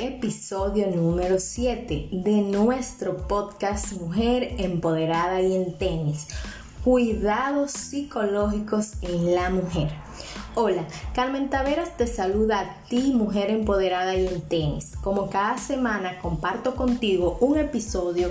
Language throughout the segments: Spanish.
episodio número 7 de nuestro podcast Mujer Empoderada y en Tenis. Cuidados psicológicos en la mujer. Hola, Carmen Taveras te saluda a ti, mujer empoderada y en tenis. Como cada semana comparto contigo un episodio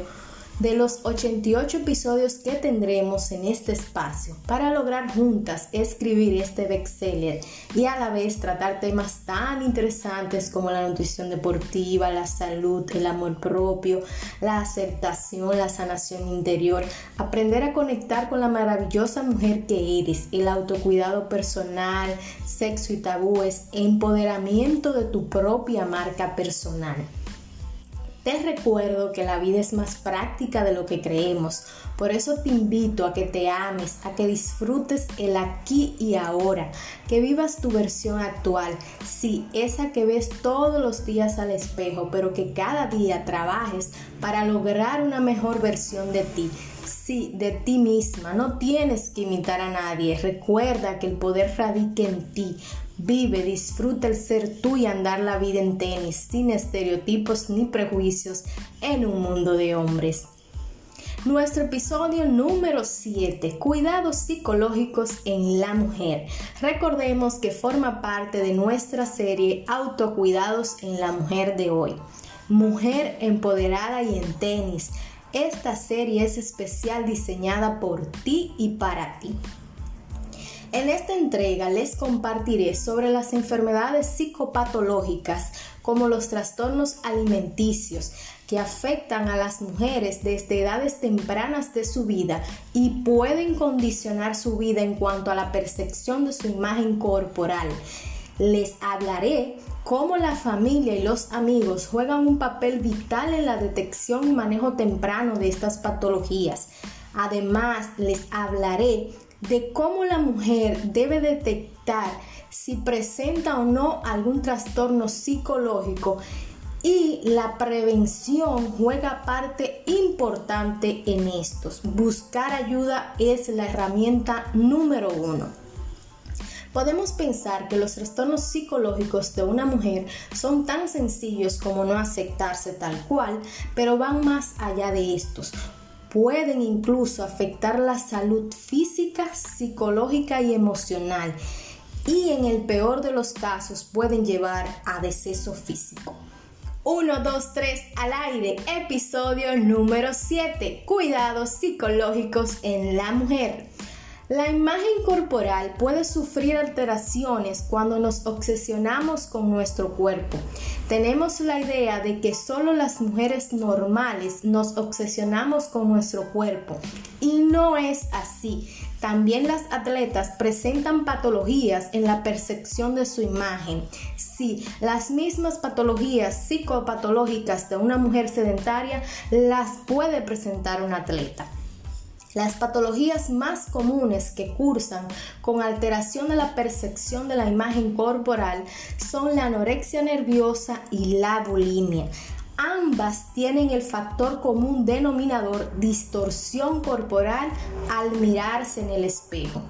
de los 88 episodios que tendremos en este espacio para lograr juntas escribir este bestseller y a la vez tratar temas tan interesantes como la nutrición deportiva, la salud, el amor propio, la aceptación, la sanación interior, aprender a conectar con la maravillosa mujer que eres, el autocuidado personal, sexo y tabúes, empoderamiento de tu propia marca personal. Te recuerdo que la vida es más práctica de lo que creemos. Por eso te invito a que te ames, a que disfrutes el aquí y ahora, que vivas tu versión actual. Sí, esa que ves todos los días al espejo, pero que cada día trabajes para lograr una mejor versión de ti. Sí, de ti misma. No tienes que imitar a nadie. Recuerda que el poder radica en ti. Vive, disfruta el ser tú y andar la vida en tenis, sin estereotipos ni prejuicios, en un mundo de hombres. Nuestro episodio número 7, cuidados psicológicos en la mujer. Recordemos que forma parte de nuestra serie Autocuidados en la mujer de hoy. Mujer empoderada y en tenis. Esta serie es especial diseñada por ti y para ti. En esta entrega les compartiré sobre las enfermedades psicopatológicas como los trastornos alimenticios que afectan a las mujeres desde edades tempranas de su vida y pueden condicionar su vida en cuanto a la percepción de su imagen corporal. Les hablaré cómo la familia y los amigos juegan un papel vital en la detección y manejo temprano de estas patologías. Además, les hablaré de cómo la mujer debe detectar si presenta o no algún trastorno psicológico y la prevención juega parte importante en estos. Buscar ayuda es la herramienta número uno. Podemos pensar que los trastornos psicológicos de una mujer son tan sencillos como no aceptarse tal cual, pero van más allá de estos pueden incluso afectar la salud física, psicológica y emocional y en el peor de los casos pueden llevar a deceso físico. 1, 2, 3 al aire, episodio número 7, cuidados psicológicos en la mujer. La imagen corporal puede sufrir alteraciones cuando nos obsesionamos con nuestro cuerpo. Tenemos la idea de que solo las mujeres normales nos obsesionamos con nuestro cuerpo y no es así. También las atletas presentan patologías en la percepción de su imagen. Sí, las mismas patologías psicopatológicas de una mujer sedentaria las puede presentar un atleta. Las patologías más comunes que cursan con alteración de la percepción de la imagen corporal son la anorexia nerviosa y la bulimia. Ambas tienen el factor común denominador distorsión corporal al mirarse en el espejo.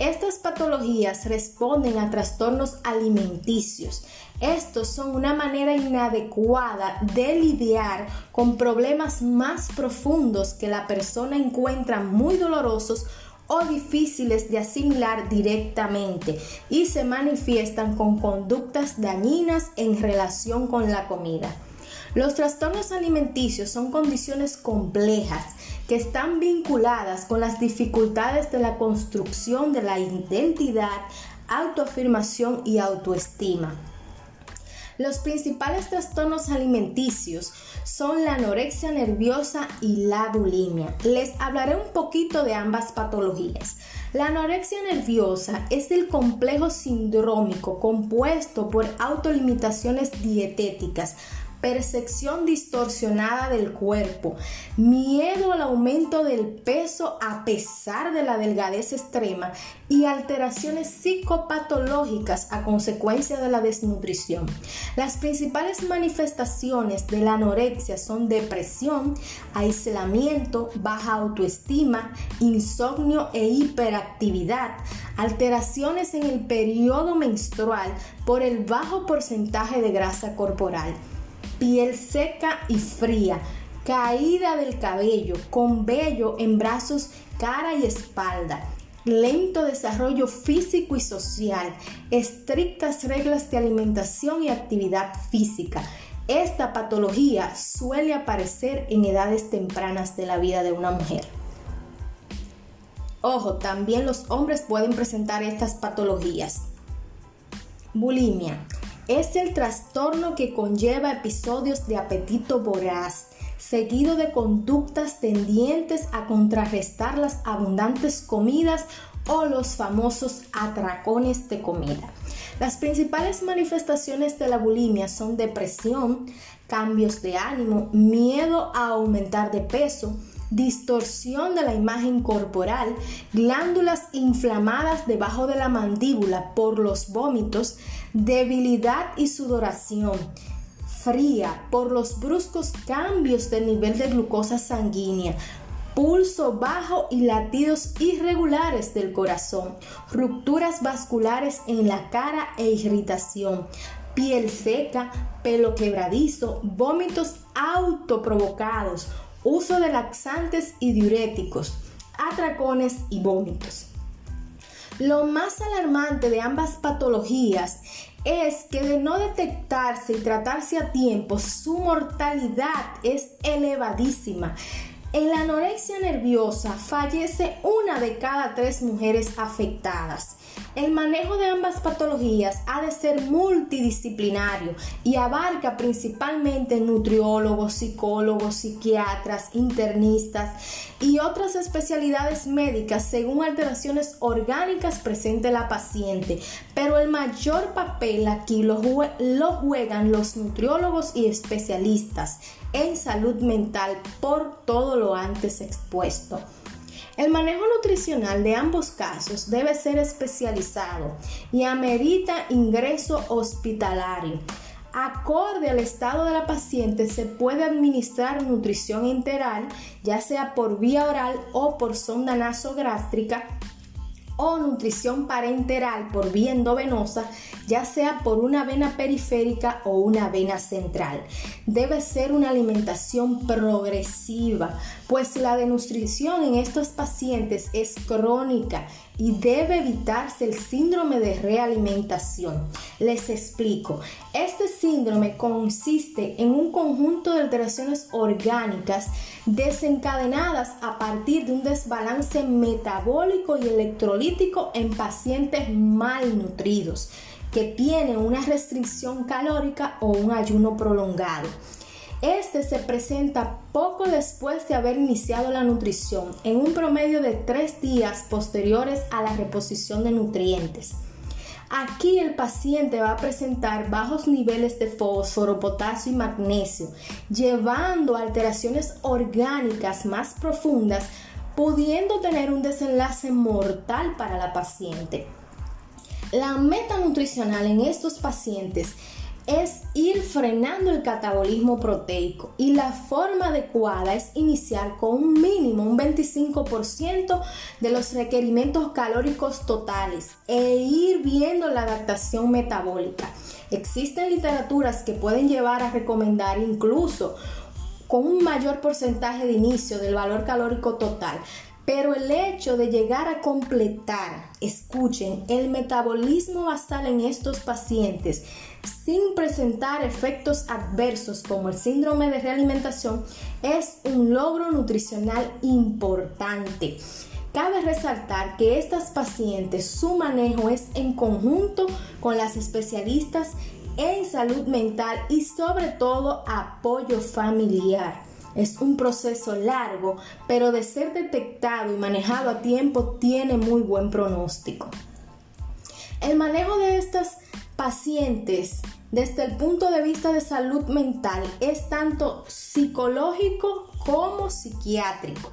Estas patologías responden a trastornos alimenticios. Estos son una manera inadecuada de lidiar con problemas más profundos que la persona encuentra muy dolorosos o difíciles de asimilar directamente y se manifiestan con conductas dañinas en relación con la comida. Los trastornos alimenticios son condiciones complejas que están vinculadas con las dificultades de la construcción de la identidad, autoafirmación y autoestima. Los principales trastornos alimenticios son la anorexia nerviosa y la bulimia. Les hablaré un poquito de ambas patologías. La anorexia nerviosa es el complejo sindrómico compuesto por autolimitaciones dietéticas percepción distorsionada del cuerpo, miedo al aumento del peso a pesar de la delgadez extrema y alteraciones psicopatológicas a consecuencia de la desnutrición. Las principales manifestaciones de la anorexia son depresión, aislamiento, baja autoestima, insomnio e hiperactividad, alteraciones en el periodo menstrual por el bajo porcentaje de grasa corporal piel seca y fría, caída del cabello, con vello en brazos, cara y espalda, lento desarrollo físico y social, estrictas reglas de alimentación y actividad física. Esta patología suele aparecer en edades tempranas de la vida de una mujer. Ojo, también los hombres pueden presentar estas patologías. Bulimia es el trastorno que conlleva episodios de apetito voraz, seguido de conductas tendientes a contrarrestar las abundantes comidas o los famosos atracones de comida. Las principales manifestaciones de la bulimia son depresión, cambios de ánimo, miedo a aumentar de peso, distorsión de la imagen corporal, glándulas inflamadas debajo de la mandíbula por los vómitos, debilidad y sudoración, fría por los bruscos cambios del nivel de glucosa sanguínea, pulso bajo y latidos irregulares del corazón, rupturas vasculares en la cara e irritación, piel seca, pelo quebradizo, vómitos autoprovocados, uso de laxantes y diuréticos, atracones y vómitos. Lo más alarmante de ambas patologías es que de no detectarse y tratarse a tiempo, su mortalidad es elevadísima. En la anorexia nerviosa fallece una de cada tres mujeres afectadas. El manejo de ambas patologías ha de ser multidisciplinario y abarca principalmente nutriólogos, psicólogos, psiquiatras, internistas y otras especialidades médicas según alteraciones orgánicas presente la paciente. Pero el mayor papel aquí lo, lo juegan los nutriólogos y especialistas en salud mental por todo lo antes expuesto. El manejo nutricional de ambos casos debe ser especializado y amerita ingreso hospitalario. Acorde al estado de la paciente se puede administrar nutrición enteral, ya sea por vía oral o por sonda nasogástrica o nutrición parenteral por vía endovenosa, ya sea por una vena periférica o una vena central. Debe ser una alimentación progresiva, pues la desnutrición en estos pacientes es crónica y debe evitarse el síndrome de realimentación. Les explico. Este síndrome consiste en un conjunto de alteraciones orgánicas desencadenadas a partir de un desbalance metabólico y electrolítico en pacientes malnutridos que tienen una restricción calórica o un ayuno prolongado. Este se presenta poco después de haber iniciado la nutrición, en un promedio de tres días posteriores a la reposición de nutrientes. Aquí el paciente va a presentar bajos niveles de fósforo, potasio y magnesio, llevando a alteraciones orgánicas más profundas, pudiendo tener un desenlace mortal para la paciente. La meta nutricional en estos pacientes es ir frenando el catabolismo proteico y la forma adecuada es iniciar con un mínimo, un 25% de los requerimientos calóricos totales e ir viendo la adaptación metabólica. Existen literaturas que pueden llevar a recomendar incluso con un mayor porcentaje de inicio del valor calórico total, pero el hecho de llegar a completar, escuchen, el metabolismo basal en estos pacientes sin presentar efectos adversos como el síndrome de realimentación es un logro nutricional importante. Cabe resaltar que estas pacientes su manejo es en conjunto con las especialistas en salud mental y sobre todo apoyo familiar. Es un proceso largo, pero de ser detectado y manejado a tiempo tiene muy buen pronóstico. El manejo de estas pacientes desde el punto de vista de salud mental es tanto psicológico como psiquiátrico.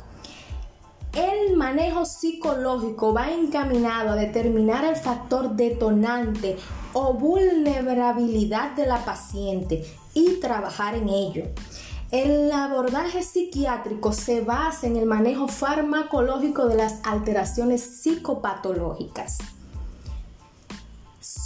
El manejo psicológico va encaminado a determinar el factor detonante o vulnerabilidad de la paciente y trabajar en ello. El abordaje psiquiátrico se basa en el manejo farmacológico de las alteraciones psicopatológicas.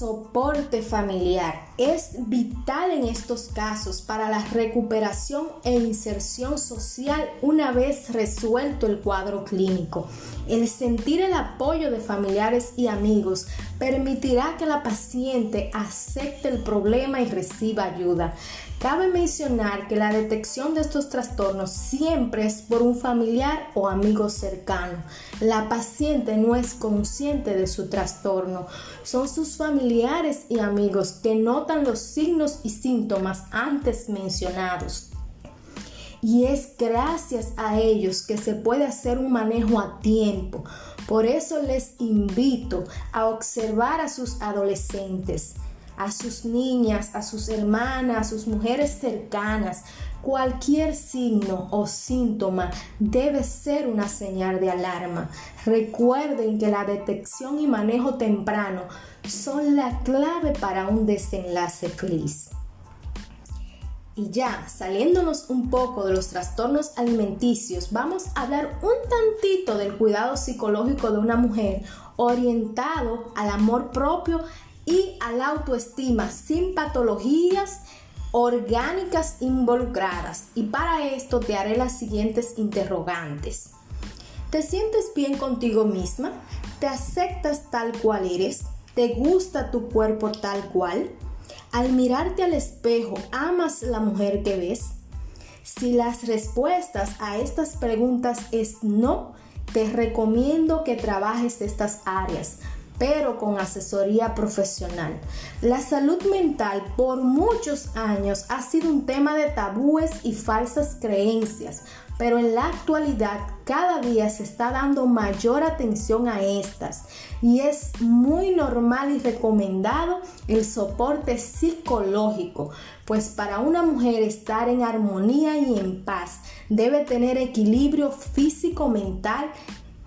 Soporte familiar es vital en estos casos para la recuperación e inserción social una vez resuelto el cuadro clínico. El sentir el apoyo de familiares y amigos permitirá que la paciente acepte el problema y reciba ayuda. Cabe mencionar que la detección de estos trastornos siempre es por un familiar o amigo cercano. La paciente no es consciente de su trastorno. Son sus familiares y amigos que notan los signos y síntomas antes mencionados. Y es gracias a ellos que se puede hacer un manejo a tiempo. Por eso les invito a observar a sus adolescentes a sus niñas, a sus hermanas, a sus mujeres cercanas. Cualquier signo o síntoma debe ser una señal de alarma. Recuerden que la detección y manejo temprano son la clave para un desenlace feliz. Y ya, saliéndonos un poco de los trastornos alimenticios, vamos a hablar un tantito del cuidado psicológico de una mujer orientado al amor propio y a la autoestima sin patologías orgánicas involucradas. Y para esto te haré las siguientes interrogantes. ¿Te sientes bien contigo misma? ¿Te aceptas tal cual eres? ¿Te gusta tu cuerpo tal cual? Al mirarte al espejo, ¿amas la mujer que ves? Si las respuestas a estas preguntas es no, te recomiendo que trabajes estas áreas pero con asesoría profesional. La salud mental por muchos años ha sido un tema de tabúes y falsas creencias, pero en la actualidad cada día se está dando mayor atención a estas y es muy normal y recomendado el soporte psicológico, pues para una mujer estar en armonía y en paz debe tener equilibrio físico, mental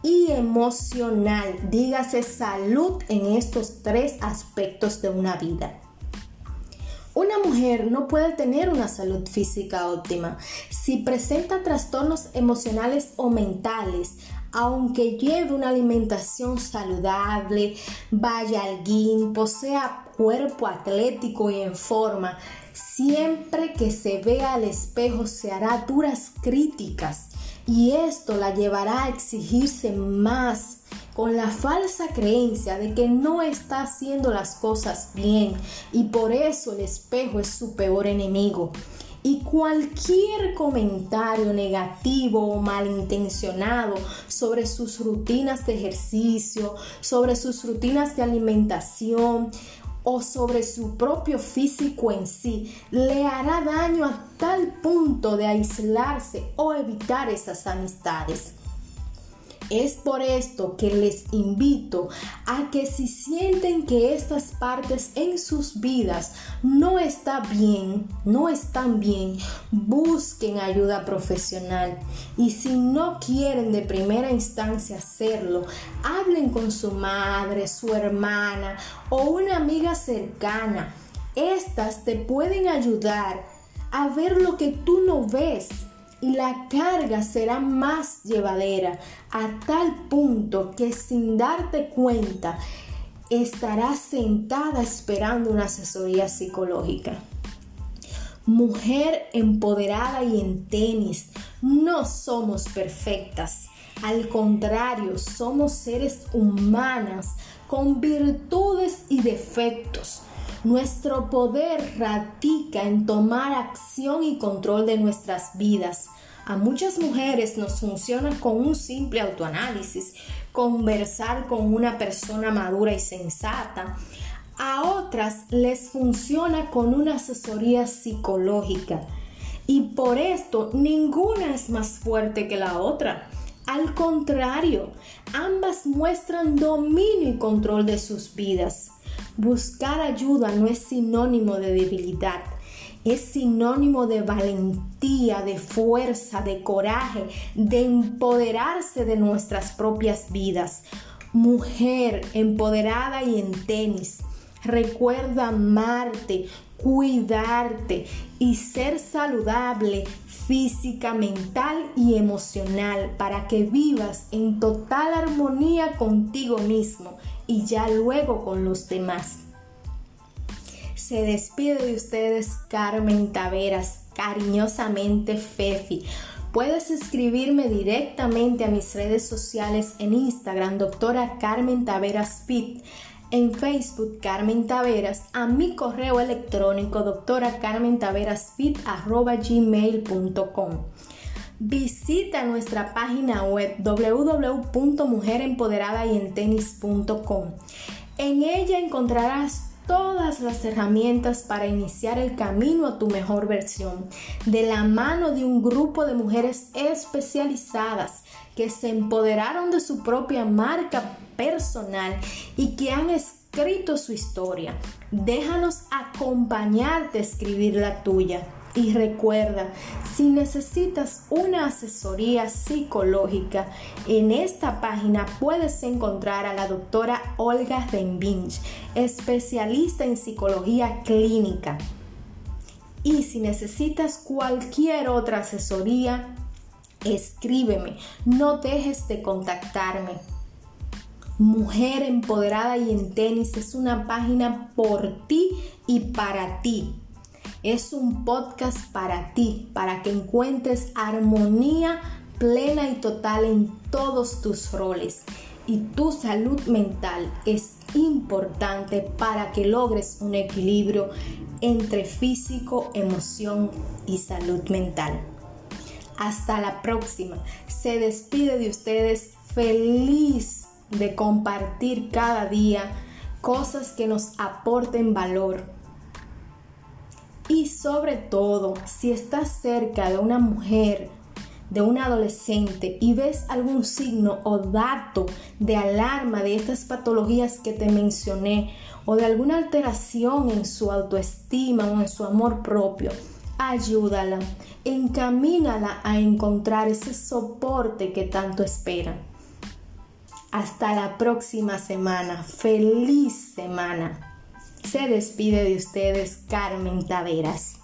y emocional. Dígase salud en estos tres aspectos de una vida. Una mujer no puede tener una salud física óptima si presenta trastornos emocionales o mentales, aunque lleve una alimentación saludable, vaya al gym, posea cuerpo atlético y en forma, siempre que se vea al espejo se hará duras críticas y esto la llevará a exigirse más con la falsa creencia de que no está haciendo las cosas bien y por eso el espejo es su peor enemigo. Y cualquier comentario negativo o malintencionado sobre sus rutinas de ejercicio, sobre sus rutinas de alimentación o sobre su propio físico en sí le hará daño a tal punto de aislarse o evitar esas amistades. Es por esto que les invito a que si sienten que estas partes en sus vidas no está bien, no están bien, busquen ayuda profesional. Y si no quieren de primera instancia hacerlo, hablen con su madre, su hermana o una amiga cercana. Estas te pueden ayudar a ver lo que tú no ves y la carga será más llevadera a tal punto que sin darte cuenta estarás sentada esperando una asesoría psicológica. Mujer empoderada y en tenis, no somos perfectas. Al contrario, somos seres humanas con virtudes y defectos nuestro poder radica en tomar acción y control de nuestras vidas. A muchas mujeres nos funciona con un simple autoanálisis, conversar con una persona madura y sensata. A otras les funciona con una asesoría psicológica. Y por esto ninguna es más fuerte que la otra. Al contrario, ambas muestran dominio y control de sus vidas. Buscar ayuda no es sinónimo de debilidad, es sinónimo de valentía, de fuerza, de coraje, de empoderarse de nuestras propias vidas. Mujer empoderada y en tenis, recuerda amarte, cuidarte y ser saludable física, mental y emocional para que vivas en total armonía contigo mismo y ya luego con los demás. Se despide de ustedes Carmen Taveras, cariñosamente Fefi. Puedes escribirme directamente a mis redes sociales en Instagram, doctora Carmen Taveras Fit, en Facebook Carmen Taveras, a mi correo electrónico doctora Carmen Taveras Fit gmail.com. Visita nuestra página web www.mujerempoderadyentenis.com. En ella encontrarás todas las herramientas para iniciar el camino a tu mejor versión, de la mano de un grupo de mujeres especializadas que se empoderaron de su propia marca personal y que han escrito su historia. Déjanos acompañarte a escribir la tuya. Y recuerda, si necesitas una asesoría psicológica, en esta página puedes encontrar a la doctora Olga Renbinch, especialista en psicología clínica. Y si necesitas cualquier otra asesoría, escríbeme, no dejes de contactarme. Mujer Empoderada y en Tenis es una página por ti y para ti es un podcast para ti, para que encuentres armonía plena y total en todos tus roles. Y tu salud mental es importante para que logres un equilibrio entre físico, emoción y salud mental. Hasta la próxima. Se despide de ustedes feliz de compartir cada día cosas que nos aporten valor y sobre todo, si estás cerca de una mujer, de un adolescente y ves algún signo o dato de alarma de estas patologías que te mencioné o de alguna alteración en su autoestima o en su amor propio, ayúdala, encamínala a encontrar ese soporte que tanto espera. Hasta la próxima semana. Feliz semana. Se despide de ustedes Carmen Taveras.